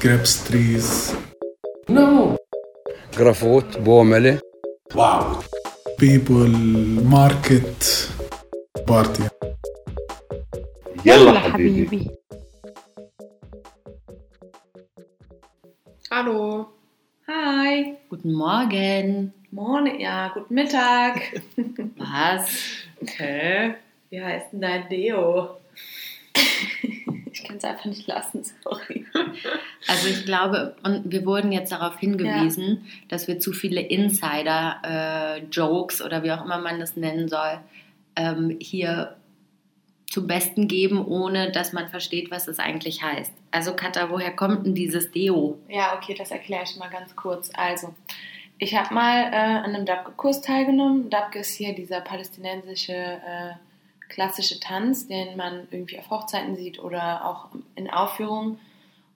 grapes trees. No. جرافوت بوملة Wow. People, market, party. يلا حبيبي Hallo. Hi. Guten Morgen. Morgen, ja, guten Mittag. Was? Hä? Wie heißt denn dein Deo? Es einfach nicht lassen, sorry. Also ich glaube, und wir wurden jetzt darauf hingewiesen, dass wir zu viele Insider-Jokes oder wie auch immer man das nennen soll, ähm, hier zum Besten geben, ohne dass man versteht, was es eigentlich heißt. Also Katha, woher kommt denn dieses Deo? Ja, okay, das erkläre ich mal ganz kurz. Also, ich habe mal äh, an einem Dabke-Kurs teilgenommen. Dabke ist hier dieser palästinensische äh, klassische Tanz, den man irgendwie auf Hochzeiten sieht oder auch in Aufführungen.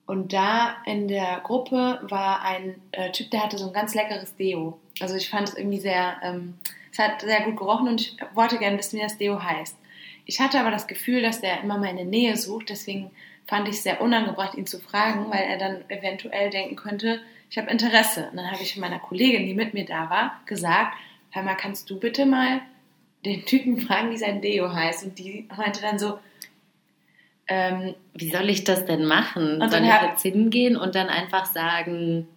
Und da in der Gruppe war ein äh, Typ, der hatte so ein ganz leckeres Deo. Also ich fand es irgendwie sehr, ähm, es hat sehr gut gerochen und ich wollte gerne wissen, wie das Deo heißt. Ich hatte aber das Gefühl, dass der immer meine Nähe sucht, deswegen fand ich es sehr unangebracht, ihn zu fragen, weil er dann eventuell denken könnte, ich habe Interesse. Und dann habe ich meiner Kollegin, die mit mir da war, gesagt, hör mal, kannst du bitte mal den Typen fragen, wie sein Deo heißt? Und die meinte dann so, ähm, Wie soll ich das denn machen? Und soll dann ich hab- jetzt hingehen und dann einfach sagen,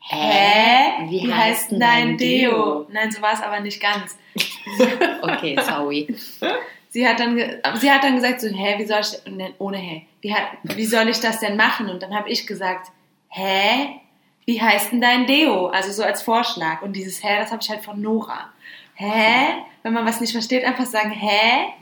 hä? Wie heißt denn dein Deo? Nein, so war es aber nicht ganz. okay, sorry. Sie hat dann, sie hat dann gesagt so, hä, wie soll ich, ne, ohne hä, wie, wie soll ich das denn machen? Und dann habe ich gesagt, hä, wie heißt denn dein Deo? Also so als Vorschlag. Und dieses hä, das habe ich halt von Nora. Hä? Wenn man was nicht versteht, einfach sagen, hä?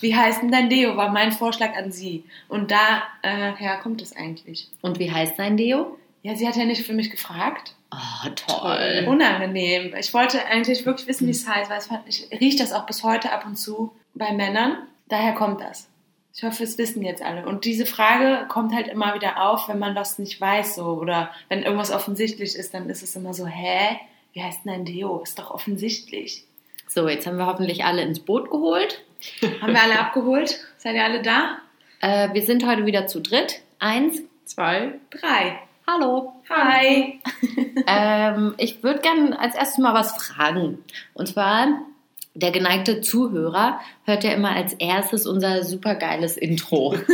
Wie heißt denn dein Deo? War mein Vorschlag an sie. Und da, äh, ja, kommt es eigentlich. Und wie heißt sein Deo? Ja, sie hat ja nicht für mich gefragt. Oh, toll. Unangenehm. Ich wollte eigentlich wirklich wissen, wie es heißt, weil es fand, ich rieche das auch bis heute ab und zu bei Männern. Daher kommt das. Ich hoffe, es wissen jetzt alle. Und diese Frage kommt halt immer wieder auf, wenn man das nicht weiß, so oder wenn irgendwas offensichtlich ist, dann ist es immer so, hä? Wie heißt denn ein Deo? Ist doch offensichtlich. So, jetzt haben wir hoffentlich alle ins Boot geholt. Haben wir alle abgeholt? Seid ihr alle da? Äh, wir sind heute wieder zu dritt. Eins. Zwei. Drei. Hallo. Hi. Ähm, ich würde gerne als erstes mal was fragen. Und zwar, der geneigte Zuhörer hört ja immer als erstes unser supergeiles Intro.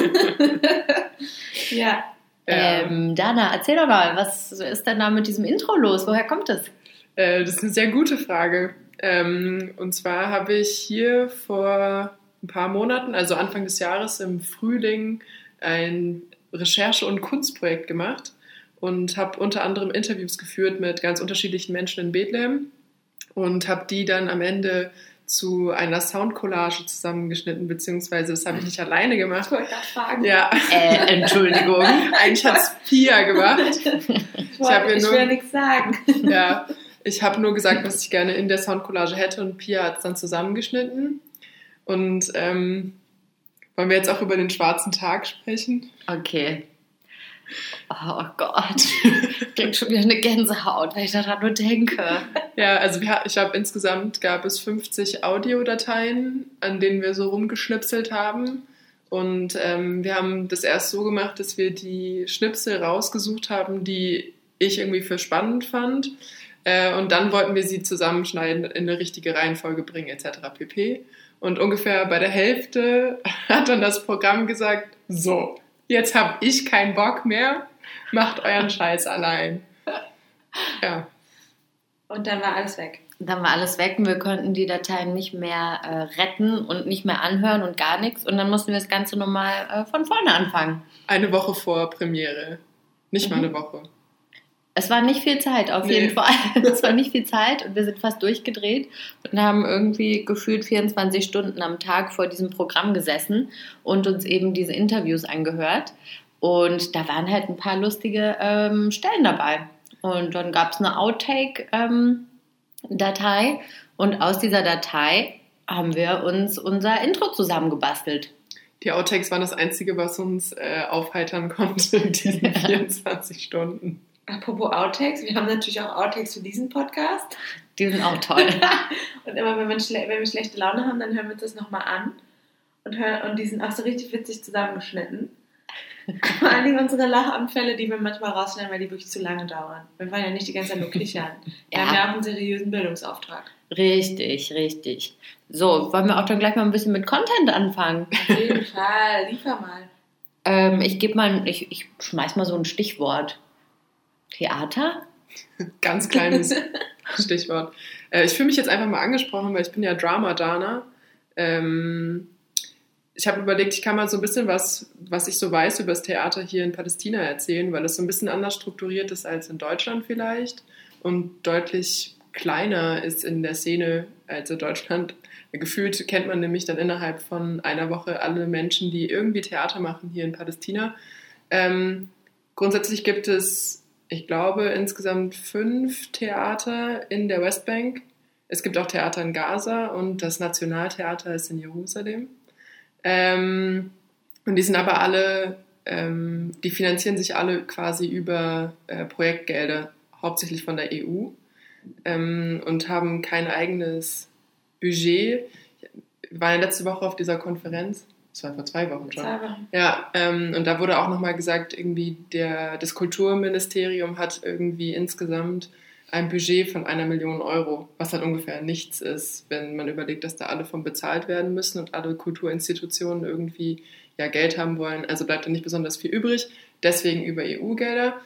Ja. Ähm, Dana, erzähl doch mal, was ist denn da mit diesem Intro los? Woher kommt es? Äh, das ist eine sehr gute Frage. Ähm, und zwar habe ich hier vor ein paar Monaten, also Anfang des Jahres im Frühling, ein Recherche- und Kunstprojekt gemacht und habe unter anderem Interviews geführt mit ganz unterschiedlichen Menschen in Bethlehem und habe die dann am Ende zu einer Soundcollage zusammengeschnitten, beziehungsweise das habe ich nicht alleine gemacht. Ich wollte gerade fragen. Ja, Äh, Entschuldigung. eigentlich hat es Pia gemacht. Ich, Ich wollte, ich nur- will nichts sagen. Ja, ich habe nur gesagt, was ich gerne in der Soundcollage hätte und Pia hat es dann zusammengeschnitten. Und ähm, wollen wir jetzt auch über den schwarzen Tag sprechen? Okay. Oh Gott. Krieg schon wieder eine Gänsehaut, weil ich daran nur denke. Ja, also wir, ich habe insgesamt gab es 50 Audiodateien, an denen wir so rumgeschnipselt haben. Und ähm, wir haben das erst so gemacht, dass wir die Schnipsel rausgesucht haben, die ich irgendwie für spannend fand. Äh, und dann wollten wir sie zusammenschneiden, in eine richtige Reihenfolge bringen, etc. pp. Und ungefähr bei der Hälfte hat dann das Programm gesagt, so, jetzt habe ich keinen Bock mehr, macht euren Scheiß allein. Ja. Und dann war alles weg. Dann war alles weg und wir konnten die Dateien nicht mehr äh, retten und nicht mehr anhören und gar nichts. Und dann mussten wir das Ganze nochmal äh, von vorne anfangen. Eine Woche vor Premiere. Nicht mal eine Woche. Es war nicht viel Zeit, auf Nee. jeden Fall. Es war nicht viel Zeit und wir sind fast durchgedreht und haben irgendwie gefühlt 24 Stunden am Tag vor diesem Programm gesessen und uns eben diese Interviews angehört. Und da waren halt ein paar lustige ähm, Stellen dabei. Und dann gab es eine Outtake-Datei und aus dieser Datei haben wir uns unser Intro zusammengebastelt. Die Outtakes waren das Einzige, was uns äh, aufheitern konnte in diesen 24 Stunden. Apropos Outtakes, wir haben natürlich auch Outtakes für diesen Podcast. Die sind auch toll. Und immer wenn wir, wenn wir schlechte Laune haben, dann hören wir uns das nochmal an. Und, hören, und die sind auch so richtig witzig zusammengeschnitten. Vor allen Dingen unsere Lachanfälle, die wir manchmal rausschneiden, weil die wirklich zu lange dauern. Wir wollen ja nicht die ganze Zeit nur kichern. Wir Ja. haben ja auch einen seriösen Bildungsauftrag. Richtig, richtig. So, wollen wir auch dann gleich mal ein bisschen mit Content anfangen? Auf jeden Fall, liefer mal. Ähm, ich gebe mal, ich, ich schmeiß mal so ein Stichwort. Theater? Ganz kleines Stichwort. Äh, ich fühle mich jetzt einfach mal angesprochen, weil ich bin ja Drama-Dana. Ähm, ich habe überlegt, ich kann mal so ein bisschen was, was ich so weiß über das Theater hier in Palästina erzählen, weil es so ein bisschen anders strukturiert ist als in Deutschland vielleicht und deutlich kleiner ist in der Szene als in Deutschland. Gefühlt kennt man nämlich dann innerhalb von einer Woche alle Menschen, die irgendwie Theater machen hier in Palästina. Ähm, grundsätzlich gibt es, ich glaube, insgesamt fünf Theater in der Westbank. Es gibt auch Theater in Gaza und das Nationaltheater ist in Jerusalem. Ähm, und die sind aber alle, ähm, die finanzieren sich alle quasi über äh, Projektgelder, hauptsächlich von der EU ähm, und haben kein eigenes Budget. Wir waren ja letzte Woche auf dieser Konferenz, das war vor zwei Wochen schon. Zwei Wochen. Ja, ähm, und da wurde auch nochmal gesagt, irgendwie der, das Kulturministerium hat irgendwie insgesamt ein Budget von einer Million Euro, was halt ungefähr nichts ist, wenn man überlegt, dass da alle von bezahlt werden müssen und alle Kulturinstitutionen irgendwie ja Geld haben wollen. Also bleibt da nicht besonders viel übrig, deswegen über EU-Gelder.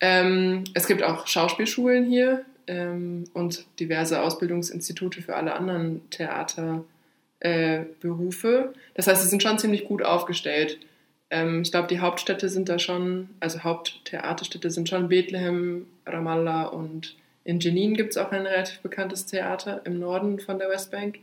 Ähm, es gibt auch Schauspielschulen hier ähm, und diverse Ausbildungsinstitute für alle anderen Theaterberufe. Äh, Berufe. das heißt, sie sind schon ziemlich gut aufgestellt. Ähm, ich glaube, die Hauptstädte sind da schon, also Haupttheaterstädte sind schon Bethlehem, Ramallah und in Jenin gibt es auch ein relativ bekanntes Theater im Norden von der Westbank.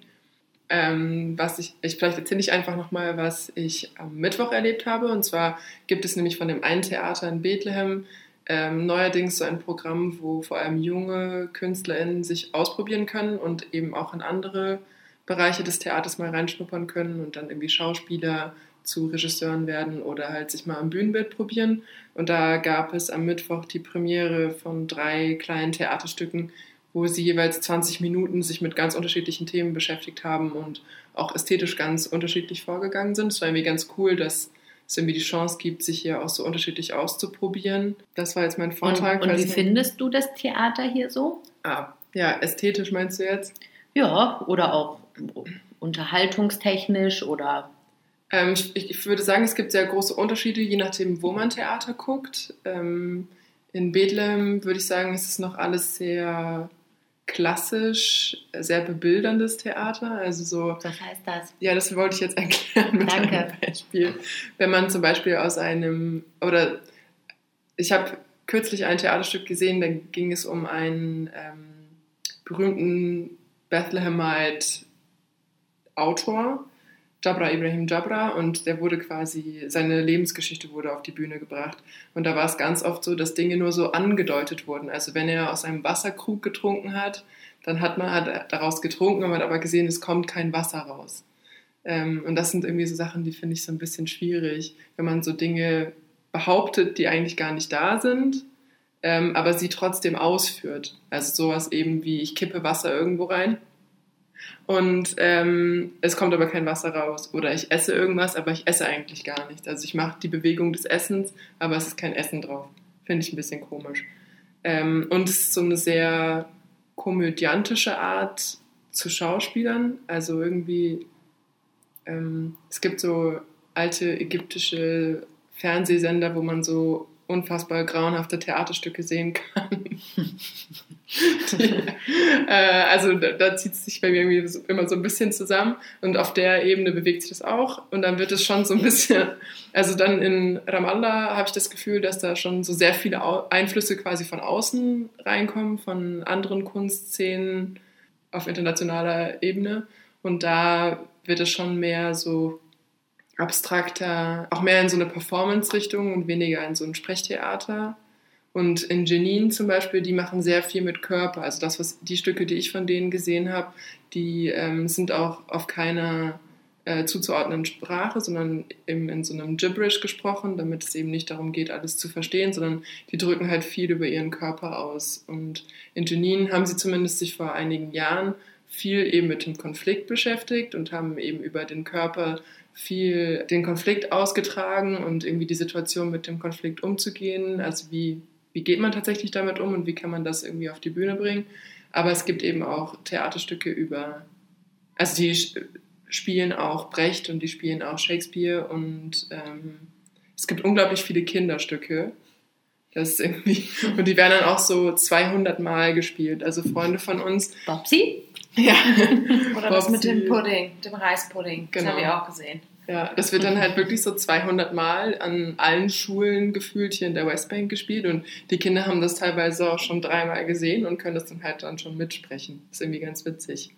Ähm, was ich, ich vielleicht erzähle ich einfach nochmal, was ich am Mittwoch erlebt habe. Und zwar gibt es nämlich von dem einen Theater in Bethlehem ähm, neuerdings so ein Programm, wo vor allem junge KünstlerInnen sich ausprobieren können und eben auch in andere Bereiche des Theaters mal reinschnuppern können und dann irgendwie Schauspieler zu Regisseuren werden oder halt sich mal am Bühnenbild probieren. Und da gab es am Mittwoch die Premiere von drei kleinen Theaterstücken, wo sie jeweils 20 Minuten sich mit ganz unterschiedlichen Themen beschäftigt haben und auch ästhetisch ganz unterschiedlich vorgegangen sind. Es war irgendwie ganz cool, dass es irgendwie die Chance gibt, sich hier auch so unterschiedlich auszuprobieren. Das war jetzt mein Und, Vortrag. und weil wie es- findest du das Theater hier so? Ah, ja, ästhetisch meinst du jetzt? Ja, oder auch unterhaltungstechnisch oder Ähm, ich, ich würde sagen, es gibt sehr große Unterschiede, je nachdem, wo man Theater guckt. Ähm, in Bethlehem würde ich sagen, ist es noch alles sehr klassisch, sehr bebilderndes Theater. Also so, was heißt das? ja, das wollte ich jetzt erklären mit Danke. einem Beispiel. Wenn man zum Beispiel aus einem, oder ich habe kürzlich ein Theaterstück gesehen, da ging es um einen ähm, berühmten Bethlehemite Autor, Jabra Ibrahim Jabra, und der wurde quasi, seine Lebensgeschichte wurde auf die Bühne gebracht. Und da war es ganz oft so, dass Dinge nur so angedeutet wurden. Also wenn er aus einem Wasserkrug getrunken hat, dann hat man hat daraus getrunken, man hat aber gesehen, es kommt kein Wasser raus. Ähm, und das sind irgendwie so Sachen, die finde ich so ein bisschen schwierig, wenn man so Dinge behauptet, die eigentlich gar nicht da sind, ähm, aber sie trotzdem ausführt. Also sowas eben wie, ich kippe Wasser irgendwo rein und ähm, es kommt aber kein Wasser raus. Oder ich esse irgendwas, aber ich esse eigentlich gar nicht. Also ich mache die Bewegung des Essens, aber es ist kein Essen drauf. Finde ich ein bisschen komisch. Ähm, und es ist so eine sehr komödiantische Art zu Schauspielern. Also irgendwie, ähm, es gibt so alte ägyptische Fernsehsender, wo man so unfassbar grauenhafte Theaterstücke sehen kann. Die, äh, also da, da zieht es sich bei mir irgendwie so, immer so ein bisschen zusammen und auf der Ebene bewegt sich das auch und dann wird es schon so ein bisschen, also dann in Ramallah habe ich das Gefühl, dass da schon so sehr viele Au Einflüsse quasi von außen reinkommen, von anderen Kunstszenen auf internationaler Ebene und da wird es schon mehr so abstrakter, auch mehr in so eine Performance-Richtung und weniger in so ein Sprechtheater. Und in Jenin zum Beispiel, die machen sehr viel mit Körper. Also das, was die Stücke, die ich von denen gesehen habe, die ähm, sind auch auf keiner äh, zuzuordnenden Sprache, sondern im, in so einem Gibberish gesprochen, damit es eben nicht darum geht, alles zu verstehen, sondern die drücken halt viel über ihren Körper aus. Und in Jenin haben sie zumindest sich vor einigen Jahren viel eben mit dem Konflikt beschäftigt und haben eben über den Körper viel den Konflikt ausgetragen und irgendwie die Situation mit dem Konflikt umzugehen. Also wie, wie geht man tatsächlich damit um und wie kann man das irgendwie auf die Bühne bringen. Aber es gibt eben auch Theaterstücke über, also die spielen auch Brecht und die spielen auch Shakespeare und ähm, es gibt unglaublich viele Kinderstücke. Das irgendwie, und die werden dann auch so 200 Mal gespielt. Also Freunde von uns. Bobsy? Ja. Oder das mit dem Pudding, dem Reispudding. Das Genau. habe ich auch gesehen. Ja, das wird dann halt wirklich so 200 Mal an allen Schulen gefühlt hier in der Westbank gespielt und die Kinder haben das teilweise auch schon dreimal gesehen und können das dann halt dann schon mitsprechen. Das ist irgendwie ganz witzig.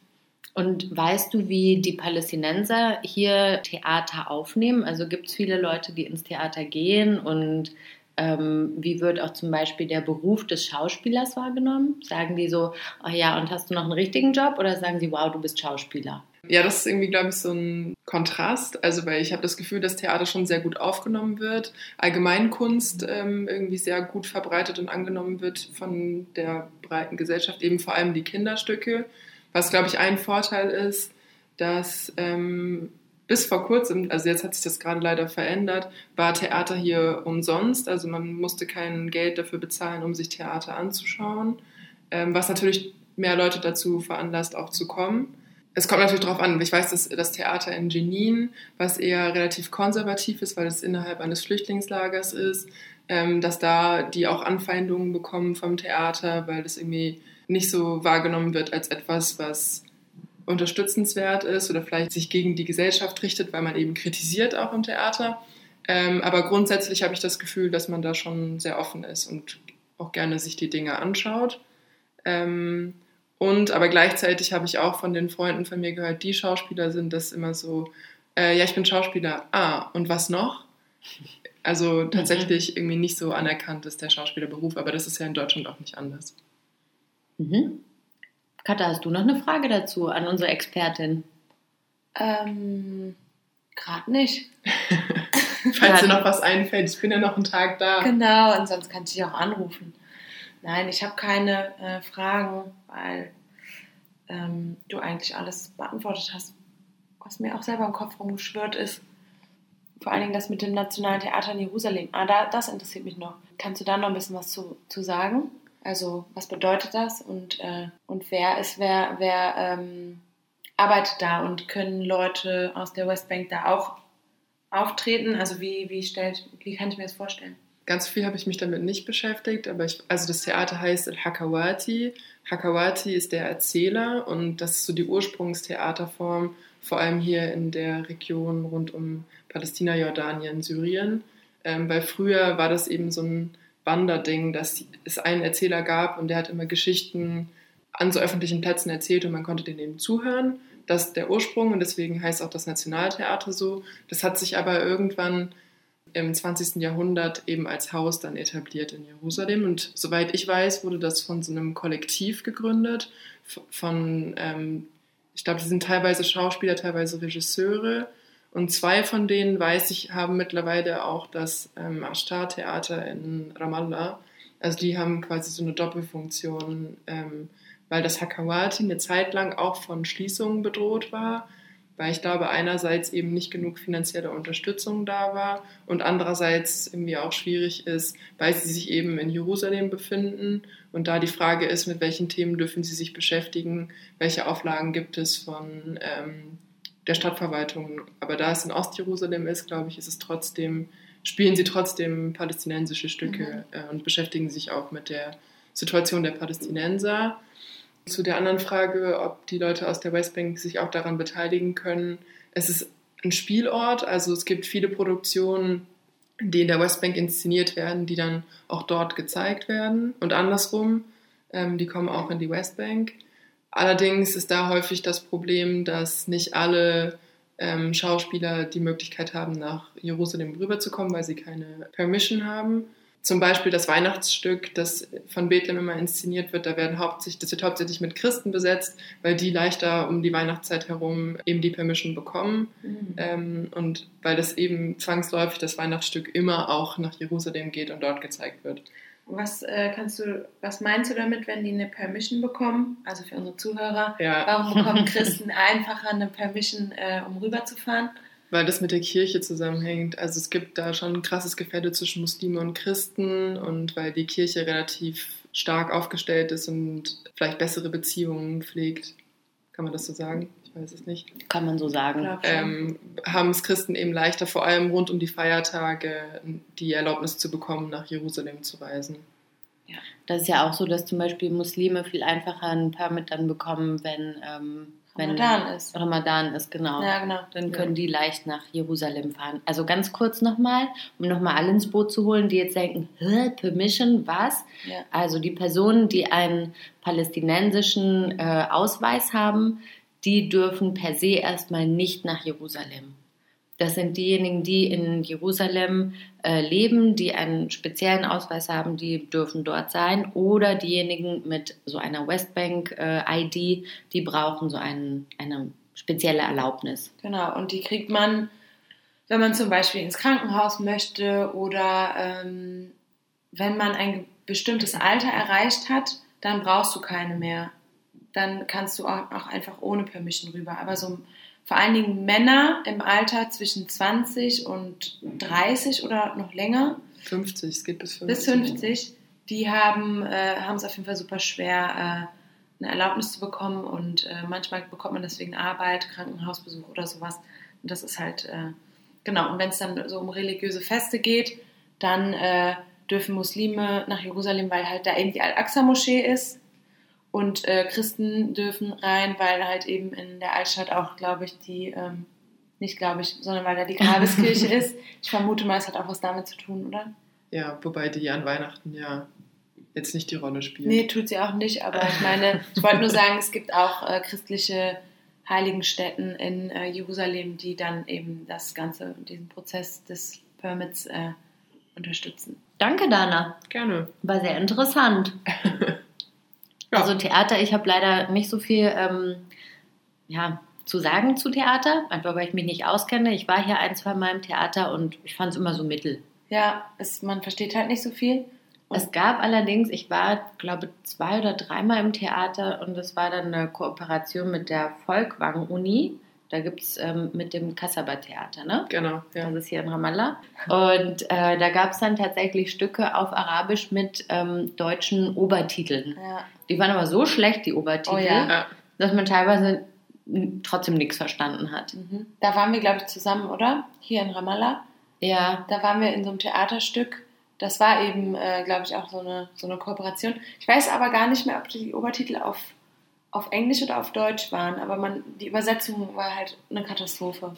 Und weißt du, wie die Palästinenser hier Theater aufnehmen? Also gibt es viele Leute, die ins Theater gehen und ähm, wie wird auch zum Beispiel der Beruf des Schauspielers wahrgenommen? Sagen die so, oh ja, und hast du noch einen richtigen Job? Oder sagen sie, wow, du bist Schauspieler? Ja, das ist irgendwie, glaube ich, so ein Kontrast. Also, weil ich habe das Gefühl, dass Theater schon sehr gut aufgenommen wird, Allgemeinkunst ähm, irgendwie sehr gut verbreitet und angenommen wird von der breiten Gesellschaft, eben vor allem die Kinderstücke. Was, glaube ich, ein Vorteil ist, dass ähm, bis vor kurzem, also jetzt hat sich das gerade leider verändert, war Theater hier umsonst. Also man musste kein Geld dafür bezahlen, um sich Theater anzuschauen, ähm, was natürlich mehr Leute dazu veranlasst, auch zu kommen. Es kommt natürlich darauf an. Ich weiß, dass das Theater in Jenin, was eher relativ konservativ ist, weil es innerhalb eines Flüchtlingslagers ist, ähm, dass da die auch Anfeindungen bekommen vom Theater, weil das irgendwie nicht so wahrgenommen wird als etwas, was unterstützenswert ist oder vielleicht sich gegen die Gesellschaft richtet, weil man eben kritisiert auch im Theater. Ähm, aber grundsätzlich habe ich das Gefühl, dass man da schon sehr offen ist und auch gerne sich die Dinge anschaut. Ähm, und aber gleichzeitig habe ich auch von den Freunden von mir gehört, die Schauspieler sind das immer so, äh, ja, ich bin Schauspieler. Ah, und was noch? Also tatsächlich irgendwie nicht so anerkannt ist der Schauspielerberuf, aber das ist ja in Deutschland auch nicht anders. Mhm. Katha, hast du noch eine Frage dazu an unsere Expertin? Ähm, Gerade nicht. Falls dir noch was einfällt, ich bin ja noch einen Tag da. Genau, und sonst kannst du dich auch anrufen. Nein, ich habe keine äh, Fragen, weil ähm, du eigentlich alles beantwortet hast, was mir auch selber im Kopf rumgeschwirrt ist. Vor allen Dingen das mit dem Nationalen Theater in Jerusalem. Ah, da, das interessiert mich noch. Kannst du da noch ein bisschen was zu, zu sagen? Also, was bedeutet das und, äh, und wer ist, wer, wer ähm, arbeitet da und können Leute aus der Westbank da auch auftreten? Also, wie, wie, stellt, wie kann ich mir das vorstellen? Ganz viel habe ich mich damit nicht beschäftigt, aber ich, also das Theater heißt Al-Hakawati. Hakawati ist der Erzähler und das ist so die Ursprungstheaterform, vor allem hier in der Region rund um Palästina, Jordanien, Syrien. Ähm, weil früher war das eben so ein Wanderding, dass es einen Erzähler gab und der hat immer Geschichten an so öffentlichen Plätzen erzählt und man konnte den eben zuhören. Das ist der Ursprung und deswegen heißt auch das Nationaltheater so. Das hat sich aber irgendwann im 20. Jahrhundert eben als Haus dann etabliert in Jerusalem. Und soweit ich weiß, wurde das von so einem Kollektiv gegründet, von, ähm, ich glaube, sie sind teilweise Schauspieler, teilweise Regisseure. Und zwei von denen, weiß ich, haben mittlerweile auch das ähm, Ashtar-Theater in Ramallah. Also die haben quasi so eine Doppelfunktion, ähm, weil das Hakawati eine Zeit lang auch von Schließungen bedroht war weil ich glaube, einerseits eben nicht genug finanzielle Unterstützung da war und andererseits irgendwie auch schwierig ist, weil sie sich eben in Jerusalem befinden und da die Frage ist, mit welchen Themen dürfen sie sich beschäftigen, welche Auflagen gibt es von ähm, der Stadtverwaltung. Aber da es in Ostjerusalem ist, glaube ich, ist es trotzdem, spielen sie trotzdem palästinensische Stücke äh, und beschäftigen sich auch mit der Situation der Palästinenser. Zu der anderen Frage, ob die Leute aus der Westbank sich auch daran beteiligen können. Es ist ein Spielort, also es gibt viele Produktionen, die in der Westbank inszeniert werden, die dann auch dort gezeigt werden und andersrum, ähm, die kommen auch in die Westbank. Allerdings ist da häufig das Problem, dass nicht alle ähm, Schauspieler die Möglichkeit haben, nach Jerusalem rüberzukommen, weil sie keine Permission haben. Zum Beispiel das Weihnachtsstück, das von Bethlehem immer inszeniert wird, da werden hauptsächlich, das wird hauptsächlich mit Christen besetzt, weil die leichter um die Weihnachtszeit herum eben die Permission bekommen. Ähm, und weil das eben zwangsläufig das Weihnachtsstück immer auch nach Jerusalem geht und dort gezeigt wird. Was äh, kannst du, was meinst du damit, wenn die eine Permission bekommen? Also für unsere Zuhörer, Ja. warum bekommen Christen einfacher eine Permission, äh, um rüberzufahren? Weil das mit der Kirche zusammenhängt. Also es gibt da schon ein krasses Gefälle zwischen Muslime und Christen und weil die Kirche relativ stark aufgestellt ist und vielleicht bessere Beziehungen pflegt. Kann man das so sagen? Weiß es nicht. Kann man so sagen. Ähm, haben es Christen eben leichter, vor allem rund um die Feiertage, die Erlaubnis zu bekommen, nach Jerusalem zu reisen. Das ist ja auch so, dass zum Beispiel Muslime viel einfacher einen Permit dann bekommen, wenn, ähm, wenn Ramadan ist. Ramadan ist, genau. Ja, genau. Dann können die leicht nach Jerusalem fahren. Also ganz kurz nochmal, um nochmal alle ins Boot zu holen, die jetzt denken, Permission, was? Ja. Also die Personen, die einen palästinensischen äh, Ausweis haben, die dürfen per se erstmal nicht nach Jerusalem. Das sind diejenigen, die in Jerusalem äh, leben, die einen speziellen Ausweis haben, die dürfen dort sein. Oder diejenigen mit so einer Westbank-ID, die brauchen so einen, eine spezielle Erlaubnis. Genau, und die kriegt man, wenn man zum Beispiel ins Krankenhaus möchte oder ähm, wenn man ein bestimmtes Alter erreicht hat, dann brauchst du keine mehr. Dann kannst du auch, einfach ohne Permission rüber. Aber so vor allen Dingen Männer im Alter zwischen 20 und 30 oder noch länger, 50, es geht bis 50. bis 50, die haben äh, haben es auf jeden Fall super schwer, äh, eine Erlaubnis zu bekommen und äh, manchmal bekommt man deswegen Arbeit, Krankenhausbesuch oder sowas. Und das ist halt, äh, genau, und wenn es dann so um religiöse Feste geht, dann äh, dürfen Muslime nach Jerusalem, weil halt da eben die Al-Aqsa-Moschee ist. Und äh, Christen dürfen rein, weil halt eben in der Altstadt auch, glaube ich, die, ähm, nicht glaube ich, sondern weil da die Grabeskirche ist. Ich vermute mal, es hat auch was damit zu tun, oder? Ja, wobei die an Weihnachten ja jetzt nicht die Rolle spielt. Nee, tut sie auch nicht, aber ich meine, ich wollte nur sagen, es gibt auch äh, christliche Heiligenstätten in äh, Jerusalem, die dann eben das Ganze, diesen Prozess des Permits äh, unterstützen. Danke, Dana. Gerne. War sehr interessant. Ja. Also Theater, ich habe leider nicht so viel ähm, ja, zu sagen zu Theater, einfach weil ich mich nicht auskenne. Ich war hier ein, zwei Mal im Theater und ich fand es immer so mittel. Ja, es, man versteht halt nicht so viel. Es gab allerdings, ich war, glaube zwei oder dreimal im Theater und das war dann eine Kooperation mit der Volkwang-Uni. Da gibt es ähm, mit dem Kasaba-Theater, ne? Genau, ja. Das ist hier in Ramallah. Und äh, da gab es dann tatsächlich Stücke auf Arabisch mit ähm, deutschen Obertiteln. Ja. Die waren aber so schlecht, die Obertitel, Oh ja. Dass man teilweise trotzdem nichts verstanden hat. Mhm. Da waren wir, glaube ich, zusammen, oder? Hier in Ramallah. Ja, Da waren wir in so einem Theaterstück. Das war eben, äh, glaube ich, auch so eine, so eine Kooperation. Ich weiß aber gar nicht mehr, ob die Obertitel auf, auf Englisch oder auf Deutsch waren, aber man, die Übersetzung war halt eine Katastrophe.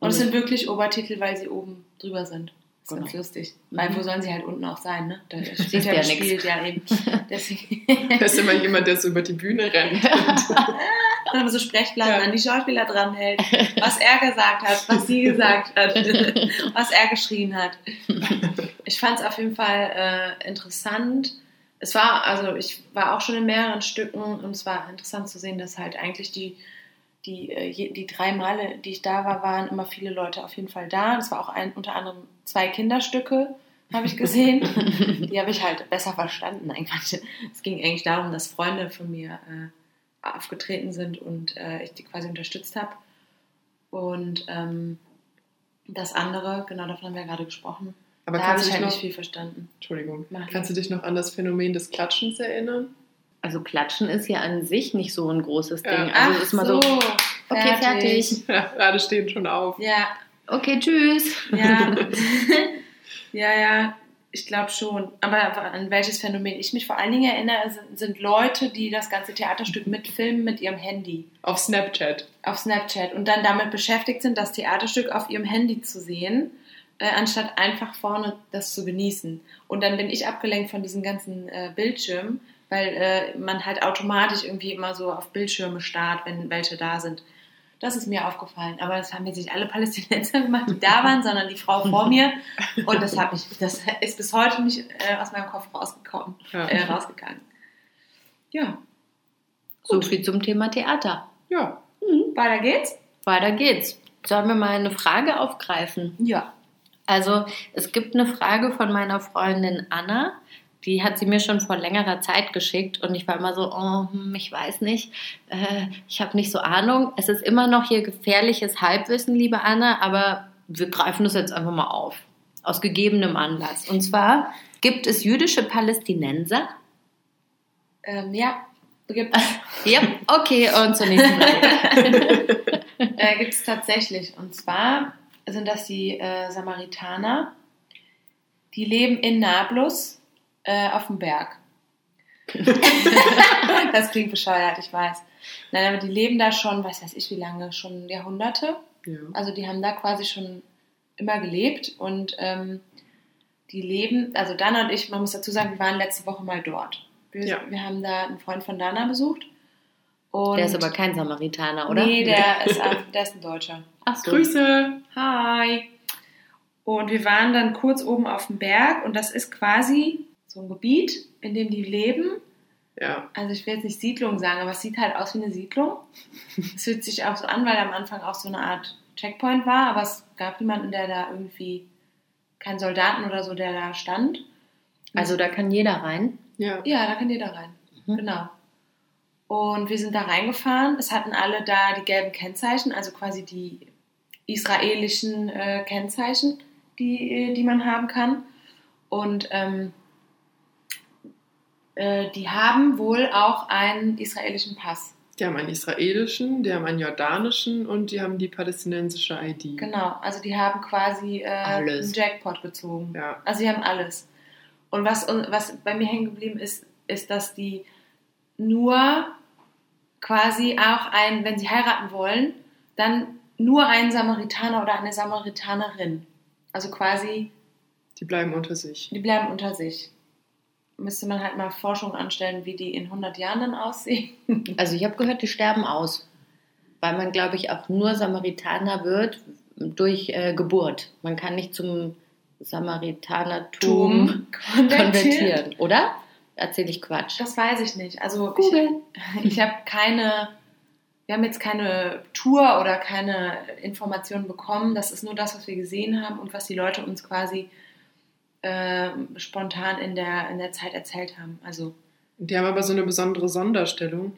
Und es Mhm. sind wirklich Obertitel, weil sie oben drüber sind. Das ist Genau. ganz lustig. Weil Mhm. wo sollen sie halt unten auch sein, ne? Da wird ja ja gespielt, ja eben. Deswegen. Da ist immer jemand, der so über die Bühne rennt. Und dann so Sprechblasen Ja. an die Schauspieler dranhält, was er gesagt hat, was sie gesagt hat, was er geschrien hat. Ich fand es auf jeden Fall äh, interessant. Es war, also ich war auch schon in mehreren Stücken und es war interessant zu sehen, dass halt eigentlich die, die, äh, die drei Male, die ich da war, waren immer viele Leute auf jeden Fall da. Es war auch ein, unter anderem zwei Kinderstücke, habe ich gesehen. die habe ich halt besser verstanden. Eigentlich. Es ging eigentlich darum, dass Freunde von mir äh, aufgetreten sind und äh, ich die quasi unterstützt habe. Und ähm, das andere, genau davon haben wir gerade gesprochen, Aber da habe kannst ich du halt dich nicht noch, viel verstanden. Entschuldigung, Mach kannst du dich noch an das Phänomen des Klatschens erinnern? also Klatschen ist ja an sich nicht so ein großes Ding. Ja. Also ist mal so, okay, fertig. Ja, alle stehen schon auf. Ja, Okay, tschüss. ja. ja, ja, ich glaube schon. Aber an welches Phänomen ich mich vor allen Dingen erinnere, sind, sind Leute, die das ganze Theaterstück mitfilmen mit ihrem Handy. Auf Snapchat. auf Snapchat und dann damit beschäftigt sind, das Theaterstück auf ihrem Handy zu sehen, äh, anstatt einfach vorne das zu genießen. Und dann bin ich abgelenkt von diesen ganzen äh, Bildschirmen, weil äh, man halt automatisch irgendwie immer so auf Bildschirme starrt, wenn welche da sind. Das ist mir aufgefallen. Aber das haben jetzt nicht alle Palästinenser gemacht, die da waren, sondern die Frau vor mir. Und das, hab ich, das ist bis heute nicht äh, aus meinem Kopf rausgekommen, Ja. äh, rausgegangen. Ja, So viel zum Thema Theater. Ja. weiter geht's. Weiter geht's. Sollen wir mal eine Frage aufgreifen? Ja. Also es gibt eine Frage von meiner Freundin Anna, die hat sie mir schon vor längerer Zeit geschickt und ich war immer so, oh, hm, ich weiß nicht, äh, ich habe nicht so Ahnung. Es ist immer noch hier gefährliches Halbwissen, liebe Anna, aber wir greifen das jetzt einfach mal auf, aus gegebenem Anlass. Und zwar gibt es jüdische Palästinenser. Ähm, ja, gibt es. Ja, okay, und zur nächsten Frage. äh, gibt es tatsächlich. Und zwar sind das die äh, Samaritaner, die leben in Nablus äh, auf dem Berg. das klingt bescheuert, ich weiß. Nein, aber die leben da schon, was weiß ich wie lange, schon Jahrhunderte. Ja. Also die haben da quasi schon immer gelebt und ähm, die leben, also Dana und ich, man muss dazu sagen, wir waren letzte Woche mal dort. Wir, Ja. wir haben da einen Freund von Dana besucht. Und Der ist aber kein Samaritaner, oder? Nee, der ist, ein- der ist ein Deutscher. Ach so. Grüße! Hi. Und wir waren dann kurz oben auf dem Berg und das ist quasi so ein Gebiet, in dem die leben. Ja, Also ich will jetzt nicht Siedlung sagen, aber es sieht halt aus wie eine Siedlung. Es fühlt sich auch so an, weil am Anfang auch so eine Art Checkpoint war, aber es gab niemanden, der da irgendwie, keinen Soldaten oder so, der da stand. Also da kann jeder rein. ja. Ja, da kann jeder rein. Mhm. Genau. Und wir sind da reingefahren. Es hatten alle da die gelben Kennzeichen, also quasi die israelischen äh, Kennzeichen, die, äh, die man haben kann. Und ähm, äh, die haben wohl auch einen israelischen Pass. Die haben einen israelischen, die haben einen jordanischen und die haben die palästinensische ID. Genau, also die haben quasi äh, einen Jackpot gezogen. Ja. Also sie haben alles. Und was, was bei mir hängen geblieben ist, ist, dass die nur quasi auch ein, wenn sie heiraten wollen, dann nur einen Samaritaner oder eine Samaritanerin. Also quasi, Die bleiben unter sich. die bleiben unter sich. Müsste man halt mal Forschung anstellen, wie die in 100 Jahren dann aussehen. Also ich habe gehört, die sterben aus. Weil man, glaube ich, auch nur Samaritaner wird durch äh, Geburt. Man kann nicht zum Samaritanertum konvertieren, oder? Erzähle ich Quatsch. Das weiß ich nicht. Also ich, Google. Ich habe keine, wir haben jetzt keine Tour oder keine Informationen bekommen. Das ist nur das, was wir gesehen haben und was die Leute uns quasi äh, spontan in der, in der Zeit erzählt haben. Also Die haben aber so eine besondere Sonderstellung.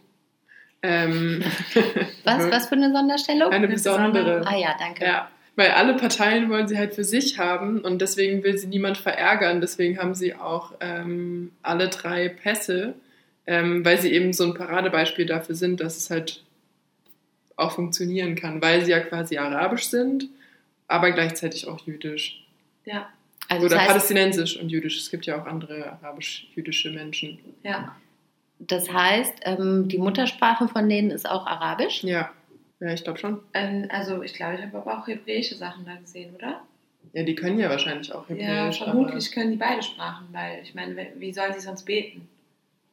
Ähm, Was, was für eine Sonderstellung? Eine besondere. Ah ja, danke. Ja, weil alle Parteien wollen sie halt für sich haben und deswegen will sie niemand verärgern. Deswegen haben sie auch ähm, alle drei Pässe, ähm, weil sie eben so ein Paradebeispiel dafür sind, dass es halt auch funktionieren kann, weil sie ja quasi arabisch sind, aber gleichzeitig auch jüdisch. ja, Also Oder das heißt, palästinensisch und jüdisch. Es gibt ja auch andere arabisch-jüdische Menschen. ja. das heißt ähm, die Muttersprache von denen ist auch Arabisch. Ja, ja, ich glaube schon. Ähm, also ich glaube, ich habe aber auch hebräische Sachen da gesehen, oder? Ja, die können ja wahrscheinlich auch Ja, Hebräisch. vermutlich können die beide Sprachen, weil ich meine, wie sollen sie sonst beten?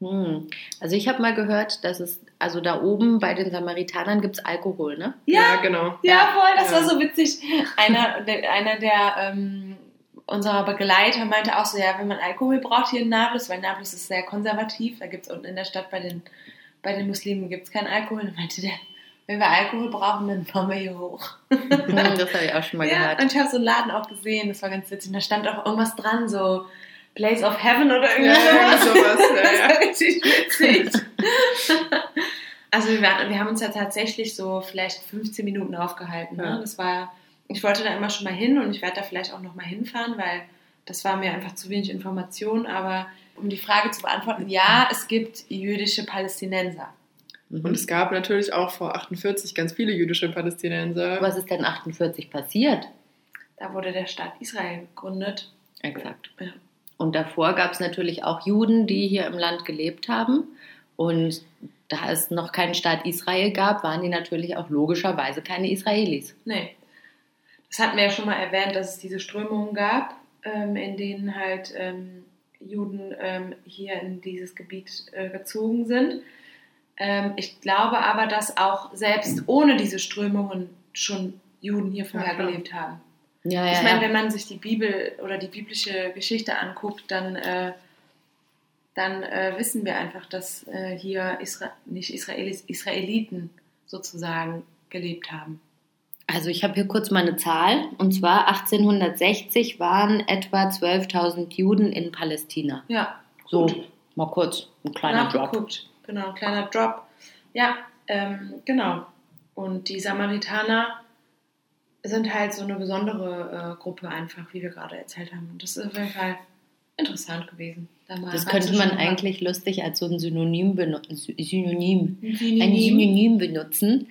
Hm. Also ich habe mal gehört, dass es, also da oben bei den Samaritanern gibt es Alkohol, ne? aber, ja, genau. Ja, voll, das Ja. war so witzig. Einer, der, einer der ähm, unserer Begleiter meinte auch so, ja, wenn man Alkohol braucht hier in Nablus, weil Nablus ist sehr konservativ, da gibt es unten in der Stadt bei den, bei den Muslimen gibt es keinen Alkohol. Dann meinte der, wenn wir Alkohol brauchen, dann fahren wir hier hoch. Hm, das habe ich auch schon mal ja, gehört. und ich habe so einen Laden auch gesehen, das war ganz witzig. Und da stand auch irgendwas dran, so Place of Heaven oder Ja, irgendwas. irgendwie sowas. Ja, Das ja. war richtig witzig. Also wir, waren, wir haben uns ja tatsächlich so vielleicht 15 Minuten aufgehalten. Ne? Ja. Das war, ich wollte da immer schon mal hin und ich werde da vielleicht auch noch mal hinfahren, weil das war mir einfach zu wenig Information. Aber um die Frage zu beantworten, ja, es gibt jüdische Palästinenser. Und es gab natürlich auch vor 48 ganz viele jüdische Palästinenser. Was ist denn 48 passiert? Da wurde der Staat Israel gegründet. Exakt. Ja. Und davor gab es natürlich auch Juden, die hier im Land gelebt haben. Und da es noch keinen Staat Israel gab, waren die natürlich auch logischerweise keine Israelis. Nee. Das hatten wir ja schon mal erwähnt, dass es diese Strömungen gab, ähm, in denen halt ähm, Juden ähm, hier in dieses Gebiet äh, gezogen sind. Ähm, ich glaube aber, dass auch selbst ohne diese Strömungen schon Juden hier vorher Ja, gelebt haben. Ja, ich meine, wenn man sich die Bibel oder die biblische Geschichte anguckt, dann, äh, dann äh, wissen wir einfach, dass äh, hier Isra nicht Israelis, Israeliten sozusagen gelebt haben. Also ich habe hier kurz mal eine Zahl. Und zwar 1860 waren etwa 12.000 Juden in Palästina. Ja, So So, Gut. mal kurz ein kleiner Drop. Genau, kleiner Drop. Ja, ähm, genau. Und die Samaritaner sind halt so eine besondere äh, Gruppe einfach, wie wir gerade erzählt haben. Und das ist auf jeden Fall interessant gewesen. Da Das könnte man eigentlich lustig als so ein Synonym, benu Sy- Synonym, ein Synonym Synonym benutzen.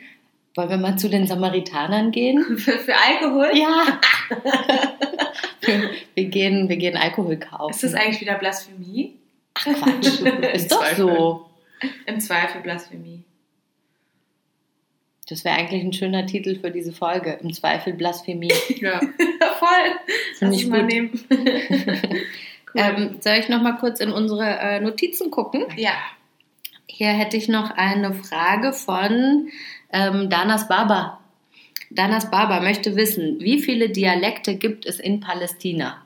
Wollen wir mal zu den Samaritanern gehen? für, für Alkohol. Ja. wir, gehen, wir gehen Alkohol kaufen. Ist das eigentlich wieder Blasphemie? Ach Quatsch. Ist doch so. Im Zweifel Blasphemie. Das wäre eigentlich ein schöner Titel für diese Folge. Im Zweifel Blasphemie. Ja. Voll. Finde Lass ich mal gut. nehmen. cool. Ähm, soll ich noch mal kurz in unsere äh, Notizen gucken? ja. Hier hätte ich noch eine Frage von ähm, Danas Baba. Danas Baba möchte wissen, wie viele Dialekte gibt es in Palästina?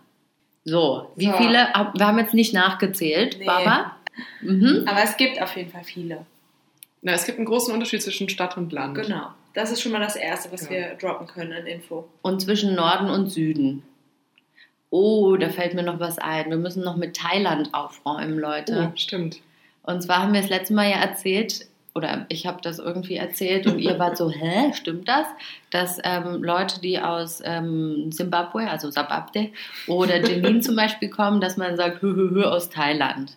So, wie So. viele? Wir haben jetzt nicht nachgezählt, Nee. Baba. Mhm. Aber es gibt auf jeden Fall viele. Na, es gibt einen großen Unterschied zwischen Stadt und Land. Genau. Das ist schon mal das Erste, was Ja. wir droppen können an Info. Und zwischen Norden und Süden. Oh, da fällt mir noch was ein. Wir müssen noch mit Thailand aufräumen, Leute. Oh, stimmt. Und zwar haben wir das letzte Mal ja erzählt, oder ich habe das irgendwie erzählt und ihr wart so, hä, stimmt das? Dass ähm, Leute, die aus ähm, Zimbabwe, also Sababde oder Jenin zum Beispiel kommen, dass man sagt, hö, hö, hö, aus Thailand.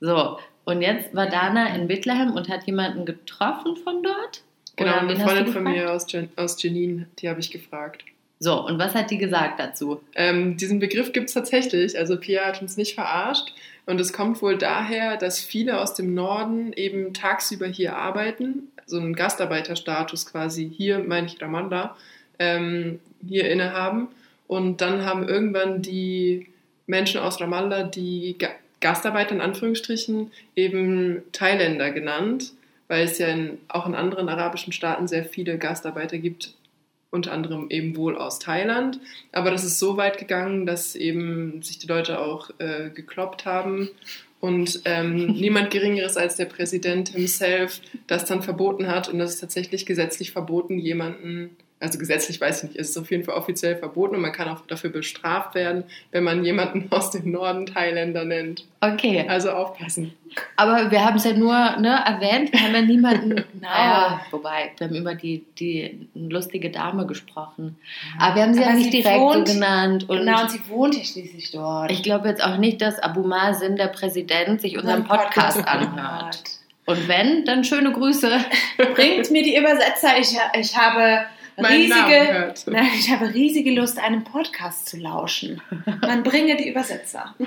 So, und jetzt war Dana in Bethlehem und hat jemanden getroffen von dort? Genau, Oder eine Freundin von mir aus, Gen aus Jenin, die habe ich gefragt. So, und was hat die gesagt dazu? Ähm, diesen Begriff gibt es tatsächlich. Also Pia hat uns nicht verarscht. Und es kommt wohl daher, dass viele aus dem Norden eben tagsüber hier arbeiten, so einen Gastarbeiterstatus quasi hier, meine ich Ramanda, ähm, hier innehaben. Und dann haben irgendwann die Menschen aus Ramallah, die Gastarbeiter in Anführungsstrichen, eben Thailänder genannt, weil es ja in, auch in anderen arabischen Staaten sehr viele Gastarbeiter gibt, unter anderem eben wohl aus Thailand. Aber das ist so weit gegangen, dass eben sich die Leute auch äh, gekloppt haben und ähm, niemand Geringeres als der Präsident himself das dann verboten hat. Und das ist tatsächlich gesetzlich verboten, jemanden, also gesetzlich weiß ich nicht, es ist auf jeden Fall offiziell verboten und man kann auch dafür bestraft werden, wenn man jemanden aus dem Norden Thailänder nennt. Okay, Also aufpassen. aber wir haben es ja nur ne, erwähnt, wir haben ja niemanden. Naja. Wobei, wir haben über die, die lustige Dame gesprochen. Aber wir haben sie Aber ja nicht sie direkt wohnt- so genannt. Und genau, und sie wohnt ja schließlich dort. ich glaube jetzt auch nicht, dass Abu Mazen, der Präsident, sich unseren Podcast anhört. Und wenn, dann schöne Grüße. Bringt mir die Übersetzer. Ich, ich habe riesige, hört. nein, ich habe riesige Lust, einem Podcast zu lauschen. Man bringe die Übersetzer.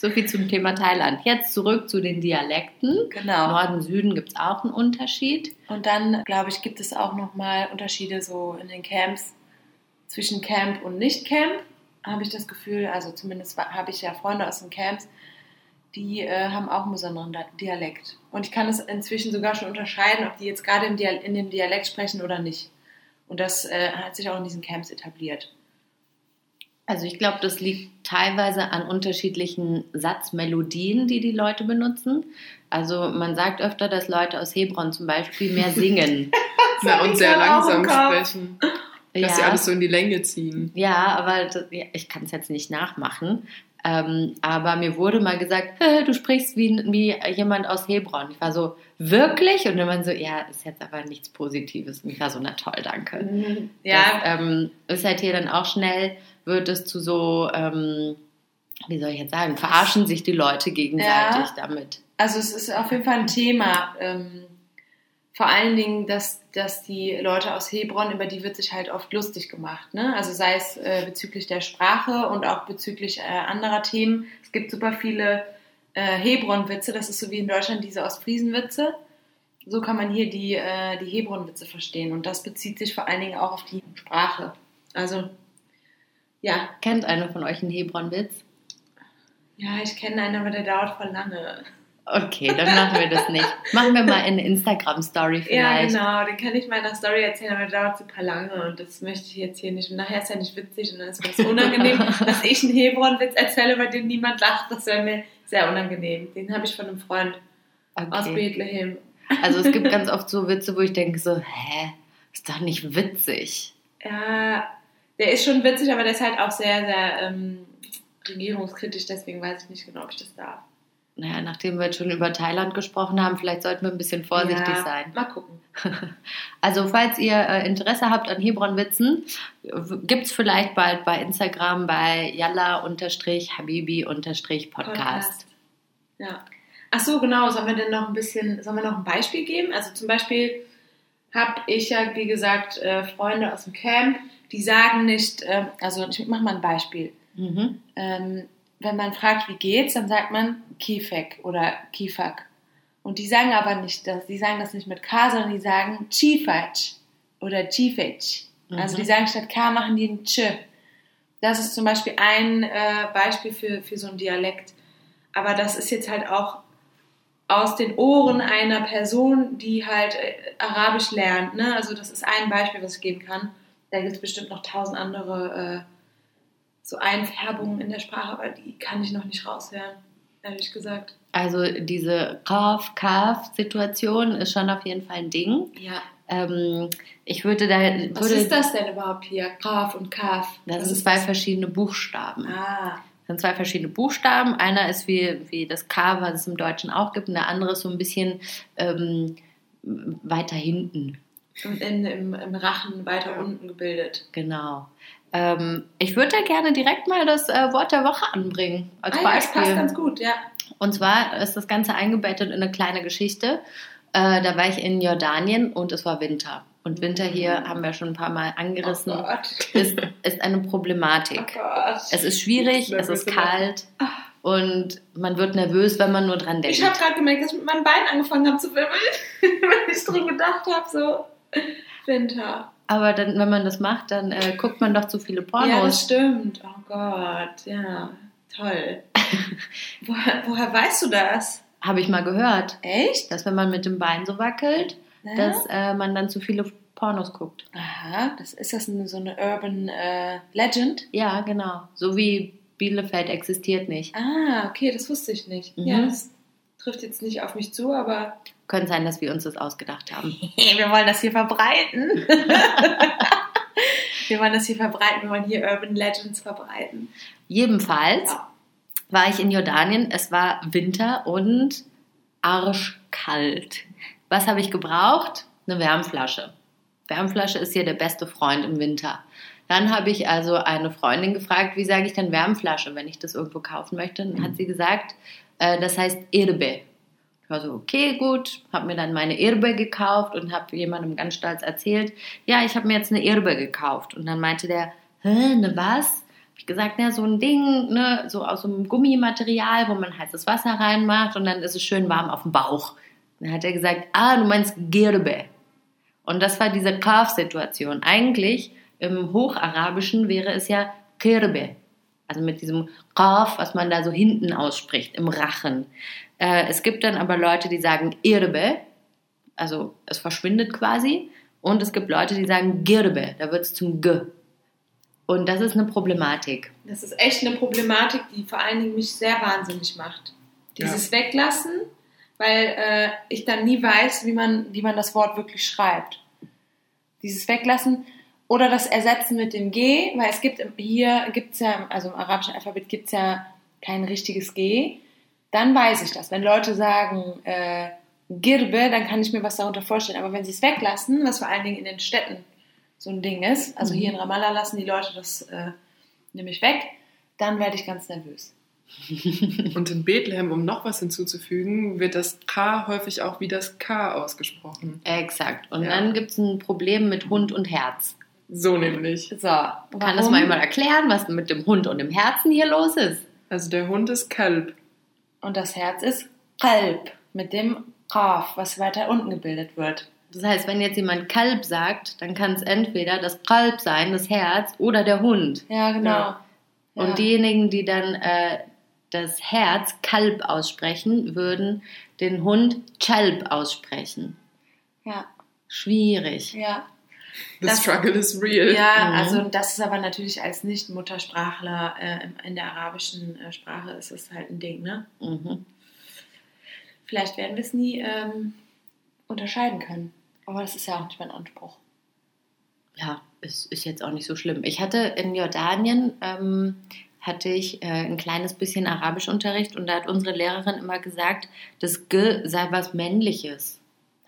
So viel zum Thema Thailand. Jetzt zurück zu den Dialekten. Genau. Norden, Süden gibt es auch einen Unterschied. Und dann, glaube ich, gibt es auch nochmal Unterschiede so in den Camps zwischen Camp und Nicht-Camp. Habe ich das Gefühl, also zumindest habe ich ja Freunde aus den Camps, die äh, haben auch einen besonderen Dialekt. Und ich kann es inzwischen sogar schon unterscheiden, ob die jetzt gerade in dem Dialekt sprechen oder nicht. Und das äh, hat sich auch in diesen Camps etabliert. Also ich glaube, das liegt teilweise an unterschiedlichen Satzmelodien, die die Leute benutzen. Also man sagt öfter, dass Leute aus Hebron zum Beispiel mehr singen. Na, und sehr langsam sprechen. Dass sie alles so in die Länge ziehen. Ja, aber das, ja, ich kann es jetzt nicht nachmachen. Ähm, aber mir wurde mal gesagt, "Hä, du sprichst wie, wie jemand aus Hebron. Ich war so, wirklich? Und dann man so, ja, ist jetzt aber nichts Positives. Und ich war so, na toll, danke. Ja, Das, ähm, ist halt hier dann auch schnell, wird es zu so, ähm, wie soll ich jetzt sagen, verarschen sich die Leute gegenseitig Ja. damit. Also es ist auf jeden Fall ein Thema. Ähm, vor allen Dingen, dass, dass die Leute aus Hebron, über die wird sich halt oft lustig gemacht. Ne? Also sei es äh, bezüglich der Sprache und auch bezüglich äh, anderer Themen. Es gibt super viele äh, Hebron-Witze. Das ist so wie in Deutschland diese Ostfriesen-Witze. So kann man hier die, äh, die Hebron-Witze verstehen. Und das bezieht sich vor allen Dingen auch auf die Sprache. Also, ja. Kennt einer von euch einen Hebron-Witz? Ja, ich kenne einen, aber der dauert voll lange. Okay, dann machen wir das nicht. Machen wir mal eine Instagram-Story Ja, vielleicht. genau, den kann ich mal in der Story erzählen, aber der dauert super lange und das möchte ich jetzt hier nicht. Und nachher ist ja nicht witzig und dann ist mir das unangenehm, dass ich einen Hebron-Witz erzähle, bei dem niemand lacht. Das wäre mir sehr unangenehm. Den habe ich von einem Freund aus Okay. Bethlehem. Also es gibt ganz oft so Witze, wo ich denke so, hä, ist doch nicht witzig. Ja, der ist schon witzig, aber der ist halt auch sehr, sehr ähm, regierungskritisch, deswegen weiß ich nicht genau, ob ich das darf. Naja, nachdem wir jetzt schon über Thailand gesprochen haben, vielleicht sollten wir ein bisschen vorsichtig ja, sein. Mal gucken. Also, falls ihr äh, Interesse habt an Hebron-Witzen, gibt es vielleicht bald bei Instagram bei yalla-habibi-podcast. Ja. Ach so, genau. Sollen wir denn noch ein bisschen, sollen wir noch ein Beispiel geben? Also zum Beispiel habe ich ja, wie gesagt, äh, Freunde aus dem Camp, die sagen nicht, äh, also ich mache mal ein Beispiel. Mhm. Ähm, wenn man fragt, wie geht's, dann sagt man Kifek oder Kifak. Und die sagen aber nicht das, die sagen das nicht mit K, sondern die sagen Chifach oder. Also Mhm. die sagen statt K machen die ein Ch. Das ist zum Beispiel ein äh, Beispiel für, für so einen Dialekt. Aber das ist jetzt halt auch aus den Ohren einer Person, die halt äh, Arabisch lernt. Ne? Also das ist ein Beispiel, was ich geben kann. Da gibt es bestimmt noch tausend andere äh, so Einfärbungen in der Sprache, aber die kann ich noch nicht raushören, ehrlich gesagt. Also, diese Kaf-Kaf-Situation ist schon auf jeden Fall ein Ding. Ja. Ähm, ich würde da. Was würde, ist das denn überhaupt hier? Kaf und Kaf. Das Was sind zwei verschiedene Buchstaben. Ah, Das sind zwei verschiedene Buchstaben. Einer ist wie, wie das K, was es im Deutschen auch gibt, und der andere ist so ein bisschen ähm, weiter hinten. in, im, im Rachen weiter unten gebildet. Genau. Ähm, ich würde da gerne direkt mal das äh, Wort der Woche anbringen, als ah, ja, das Beispiel. passt ganz gut, ja. Und zwar ist das Ganze eingebettet in eine kleine Geschichte. Äh, da war ich in Jordanien und es war Winter. Und Winter hier haben wir schon ein paar Mal angerissen, Oh Gott. ist, ist eine Oh Problematik. Gott. Es ist schwierig, es ist kalt und man wird nervös, wenn man nur dran denkt. Ich habe gerade gemerkt, dass ich mit meinem Bein angefangen habe zu wirbeln, wenn ich dran gedacht habe, so Winter. Aber dann, wenn man das macht, dann äh, guckt man doch zu viele Ja, das Pornos. stimmt. Oh Gott, ja, toll. woher, woher weißt du das? Habe ich mal gehört, Echt? dass wenn man mit dem Bein so wackelt, Ja? dass äh, man dann zu viele Pornos guckt. Aha, das ist das eine, so eine Urban äh, Legend? Ja, genau. So wie Bielefeld existiert nicht. Ah, okay, das wusste ich nicht. Mhm. Ja, das trifft jetzt nicht auf mich zu, aber Könnte sein, dass wir uns das ausgedacht haben. wir wollen das hier verbreiten. wir wollen das hier verbreiten, wir wollen hier Urban Legends verbreiten. Jedenfalls Ja. war ich in Jordanien. Es war Winter und arschkalt. Was habe ich gebraucht? Eine Wärmflasche. Wärmflasche ist hier der beste Freund im Winter. Dann habe ich also eine Freundin gefragt, wie sage ich denn Wärmflasche, wenn ich das irgendwo kaufen möchte. Dann hat sie gesagt, äh, das heißt Irbe. Ich war so, okay, gut, habe mir dann meine Irbe gekauft und habe jemandem ganz stolz erzählt, ja, ich habe mir jetzt eine Irbe gekauft. Und dann meinte der, hä, eine was? Hab ich gesagt, ja, so ein Ding, ne, so aus so einem Gummimaterial, wo man heißes Wasser reinmacht und dann ist es schön warm auf dem Bauch. Dann hat er gesagt, ah, du meinst Girbe. Und das war diese Kaf-Situation. Eigentlich im Hocharabischen wäre es ja Kirbe. Also mit diesem Kaf, was man da so hinten ausspricht, im Rachen. Äh, es gibt dann aber Leute, die sagen Irbe, also es verschwindet quasi. Und es gibt Leute, die sagen Girbe, da wird es zum G. Und das ist eine Problematik. Das ist echt eine Problematik, die vor allen Dingen mich sehr wahnsinnig macht. Dieses Weglassen, weil äh, ich dann nie weiß, wie man, wie man das Wort wirklich schreibt. Dieses Weglassen oder das Ersetzen mit dem G, weil es gibt hier gibt es ja, also im arabischen Alphabet gibt es ja kein richtiges G. Dann weiß ich das. Wenn Leute sagen äh, Girbe, dann kann ich mir was darunter vorstellen. Aber wenn sie es weglassen, was vor allen Dingen in den Städten so ein Ding ist, also hier in Ramallah lassen die Leute das äh, nämlich weg, dann werde ich ganz nervös. Und in Bethlehem, um noch was hinzuzufügen, wird das K häufig auch wie das K ausgesprochen. Exakt. Und Ja. dann gibt es ein Problem mit Hund und Herz. So nämlich. So, kann das Warum? mal jemand erklären, was mit dem Hund und dem Herzen hier los ist? Also der Hund ist Kalb. Und das Herz ist Kalb mit dem Kaf, was weiter unten gebildet wird. Das heißt, wenn jetzt jemand Kalb sagt, dann kann es entweder das Kalb sein, das Herz, oder der Hund. Ja, genau. Ja. Ja. Und diejenigen, die dann äh, das Herz Kalb aussprechen, würden den Hund Chalb aussprechen. Ja, Schwierig. ja. The Das- struggle is real. Ja, Mhm. also das ist aber natürlich als Nicht-Muttersprachler äh, in- der arabischen äh, Sprache ist es halt ein Ding, ne? Mhm. Vielleicht werden wir es nie ähm, unterscheiden können. Aber das ist ja auch nicht mein Anspruch. Ja, ist, ist jetzt auch nicht so schlimm. Ich hatte in Jordanien, ähm, hatte ich äh, ein kleines bisschen Arabischunterricht und da hat unsere Lehrerin immer gesagt, das G sei was Männliches.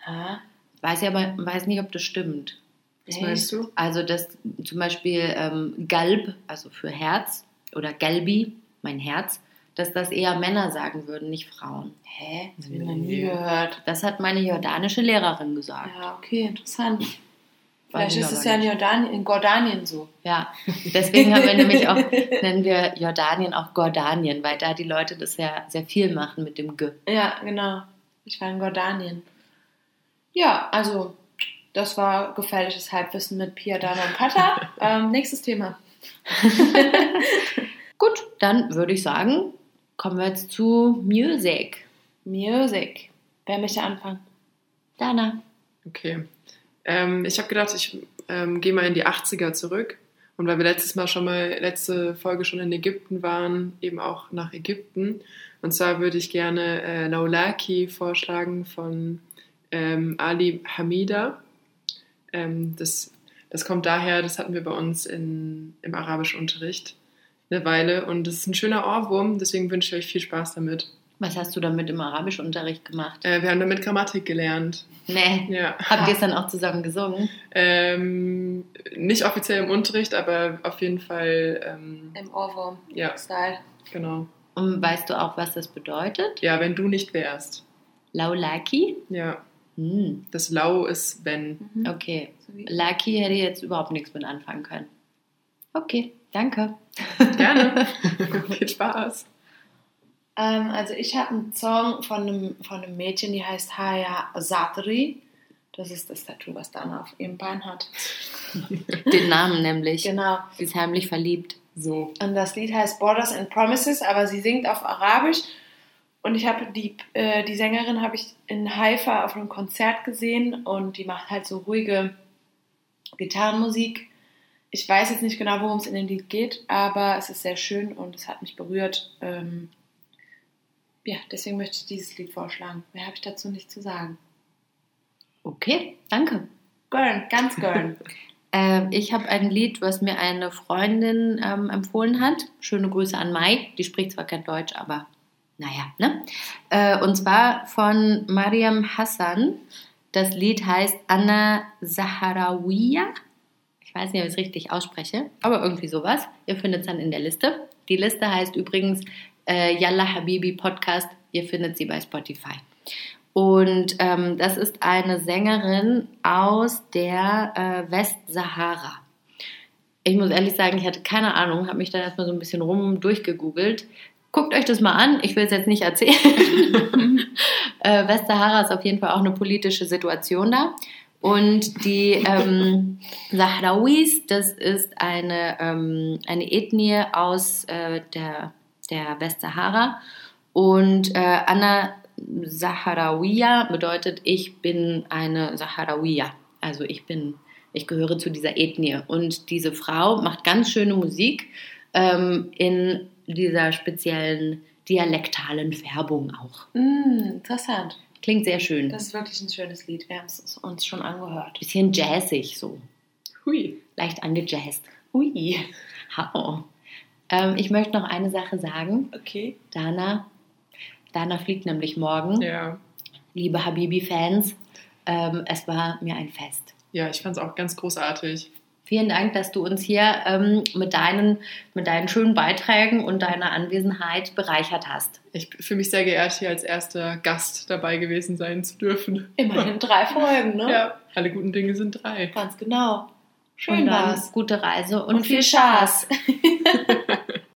Ah, Weiß ich aber weiß nicht, ob das stimmt. Was meinst du? Also das zum Beispiel ähm, Galb, also für Herz, oder Galbi, mein Herz, dass das eher Männer sagen würden, nicht Frauen. Hä? Das habe ich noch nie gehört. Das hat meine jordanische Lehrerin gesagt. Ja, okay, interessant. Vielleicht ich ist es ja in. Jordanien, in Jordanien so. Ja, deswegen haben wir nämlich auch, nennen wir Jordanien auch Gordanien, weil da die Leute das ja sehr viel machen mit dem G. Ja, genau. Ich war in Jordanien. Ja, also, das war gefährliches Halbwissen mit Pia, Dana und Kata. ähm, nächstes Thema. Gut, dann würde ich sagen, kommen wir jetzt zu Music. Music. Wer möchte anfangen? Dana. Okay. Ähm, ich habe gedacht, ich ähm, gehe mal in die 80er zurück. Und weil wir letztes Mal schon mal, letzte Folge schon in Ägypten waren, eben auch nach Ägypten. Und zwar würde ich gerne äh, Laulaki vorschlagen von ähm, Ali Hamida. Ähm, das, das kommt daher, das hatten wir bei uns in, im Arabischunterricht eine Weile. Und das ist ein schöner Ohrwurm, deswegen wünsche ich euch viel Spaß damit. Was hast du damit im Arabischunterricht gemacht? Äh, wir haben damit Grammatik gelernt. Nee. Ja. Habt ihr es dann auch zusammen gesungen? Ähm, nicht offiziell im Unterricht, aber auf jeden Fall, ähm, Im Ohrwurm. ja, Style. genau. Und weißt du auch, was das bedeutet? Ja, wenn du nicht wärst. Laulaki? Ja, Hm, das Lau ist wenn. okay. So wie- Lucky hätte ich jetzt überhaupt nichts mit anfangen können. Okay, danke. Gerne. Viel Spaß. Ähm, also ich habe einen Song von einem, von einem Mädchen, die heißt Haya Satri. Das ist das Tattoo, was Dana auf ihrem Bein hat. Den Namen nämlich. Genau. Sie ist heimlich verliebt. So. Und das Lied heißt Borders and Promises, aber sie singt auf Arabisch. Und ich habe die, äh, die Sängerin habe ich in Haifa auf einem Konzert gesehen und die macht halt so ruhige Gitarrenmusik. Ich weiß jetzt nicht genau, worum es in dem Lied geht, aber es ist sehr schön und es hat mich berührt. Ähm, ja, deswegen möchte ich dieses Lied vorschlagen. Mehr habe ich dazu nicht zu sagen. Okay, danke. Gern, ganz gern. Äh, ich habe ein Lied, was mir eine Freundin ähm, empfohlen hat. Schöne Grüße an Mai. Die spricht zwar kein Deutsch, aber naja, ne? Äh, und zwar von Mariam Hassan. Das Lied heißt Anna Saharawiya. Ich weiß nicht, ob ich es richtig ausspreche, aber irgendwie sowas. Ihr findet es dann in der Liste. Die Liste heißt übrigens äh, Yalla Habibi Podcast. Ihr findet sie bei Spotify. Und ähm, das ist eine Sängerin aus der äh, Westsahara. Ich muss ehrlich sagen, ich hatte keine Ahnung, habe mich da erstmal so ein bisschen rum durchgegoogelt. Guckt euch das mal an, ich will es jetzt nicht erzählen. äh, Westsahara ist auf jeden Fall auch eine politische Situation da. Und die ähm, Sahrawis, das ist eine, ähm, eine Ethnie aus äh, der, der Westsahara. Und äh, Anna Saharawiya bedeutet, ich bin eine Saharawiya. Also ich bin, ich gehöre zu dieser Ethnie. Und diese Frau macht ganz schöne Musik ähm, in dieser speziellen dialektalen Färbung auch. mm, interessant. Klingt sehr schön. Das ist wirklich ein schönes Lied. Wir haben es uns schon angehört. Bisschen jazzig so. Hui. Leicht angejazzt. Ui. Hau. Ähm, ich möchte noch eine Sache sagen. Okay. Dana, Dana fliegt nämlich morgen. Ja. Liebe Habibi-Fans, ähm, es war mir ein Fest. Ja, ich fand es auch ganz großartig. Vielen Dank, dass du uns hier ähm, mit, deinen, mit deinen schönen Beiträgen und deiner Anwesenheit bereichert hast. Ich fühle mich sehr geehrt, hier als erster Gast dabei gewesen sein zu dürfen. Immerhin drei Folgen, ne? Ja, alle guten Dinge sind drei. Ganz genau. Schön war's. gute Reise und, Und viel Spaß.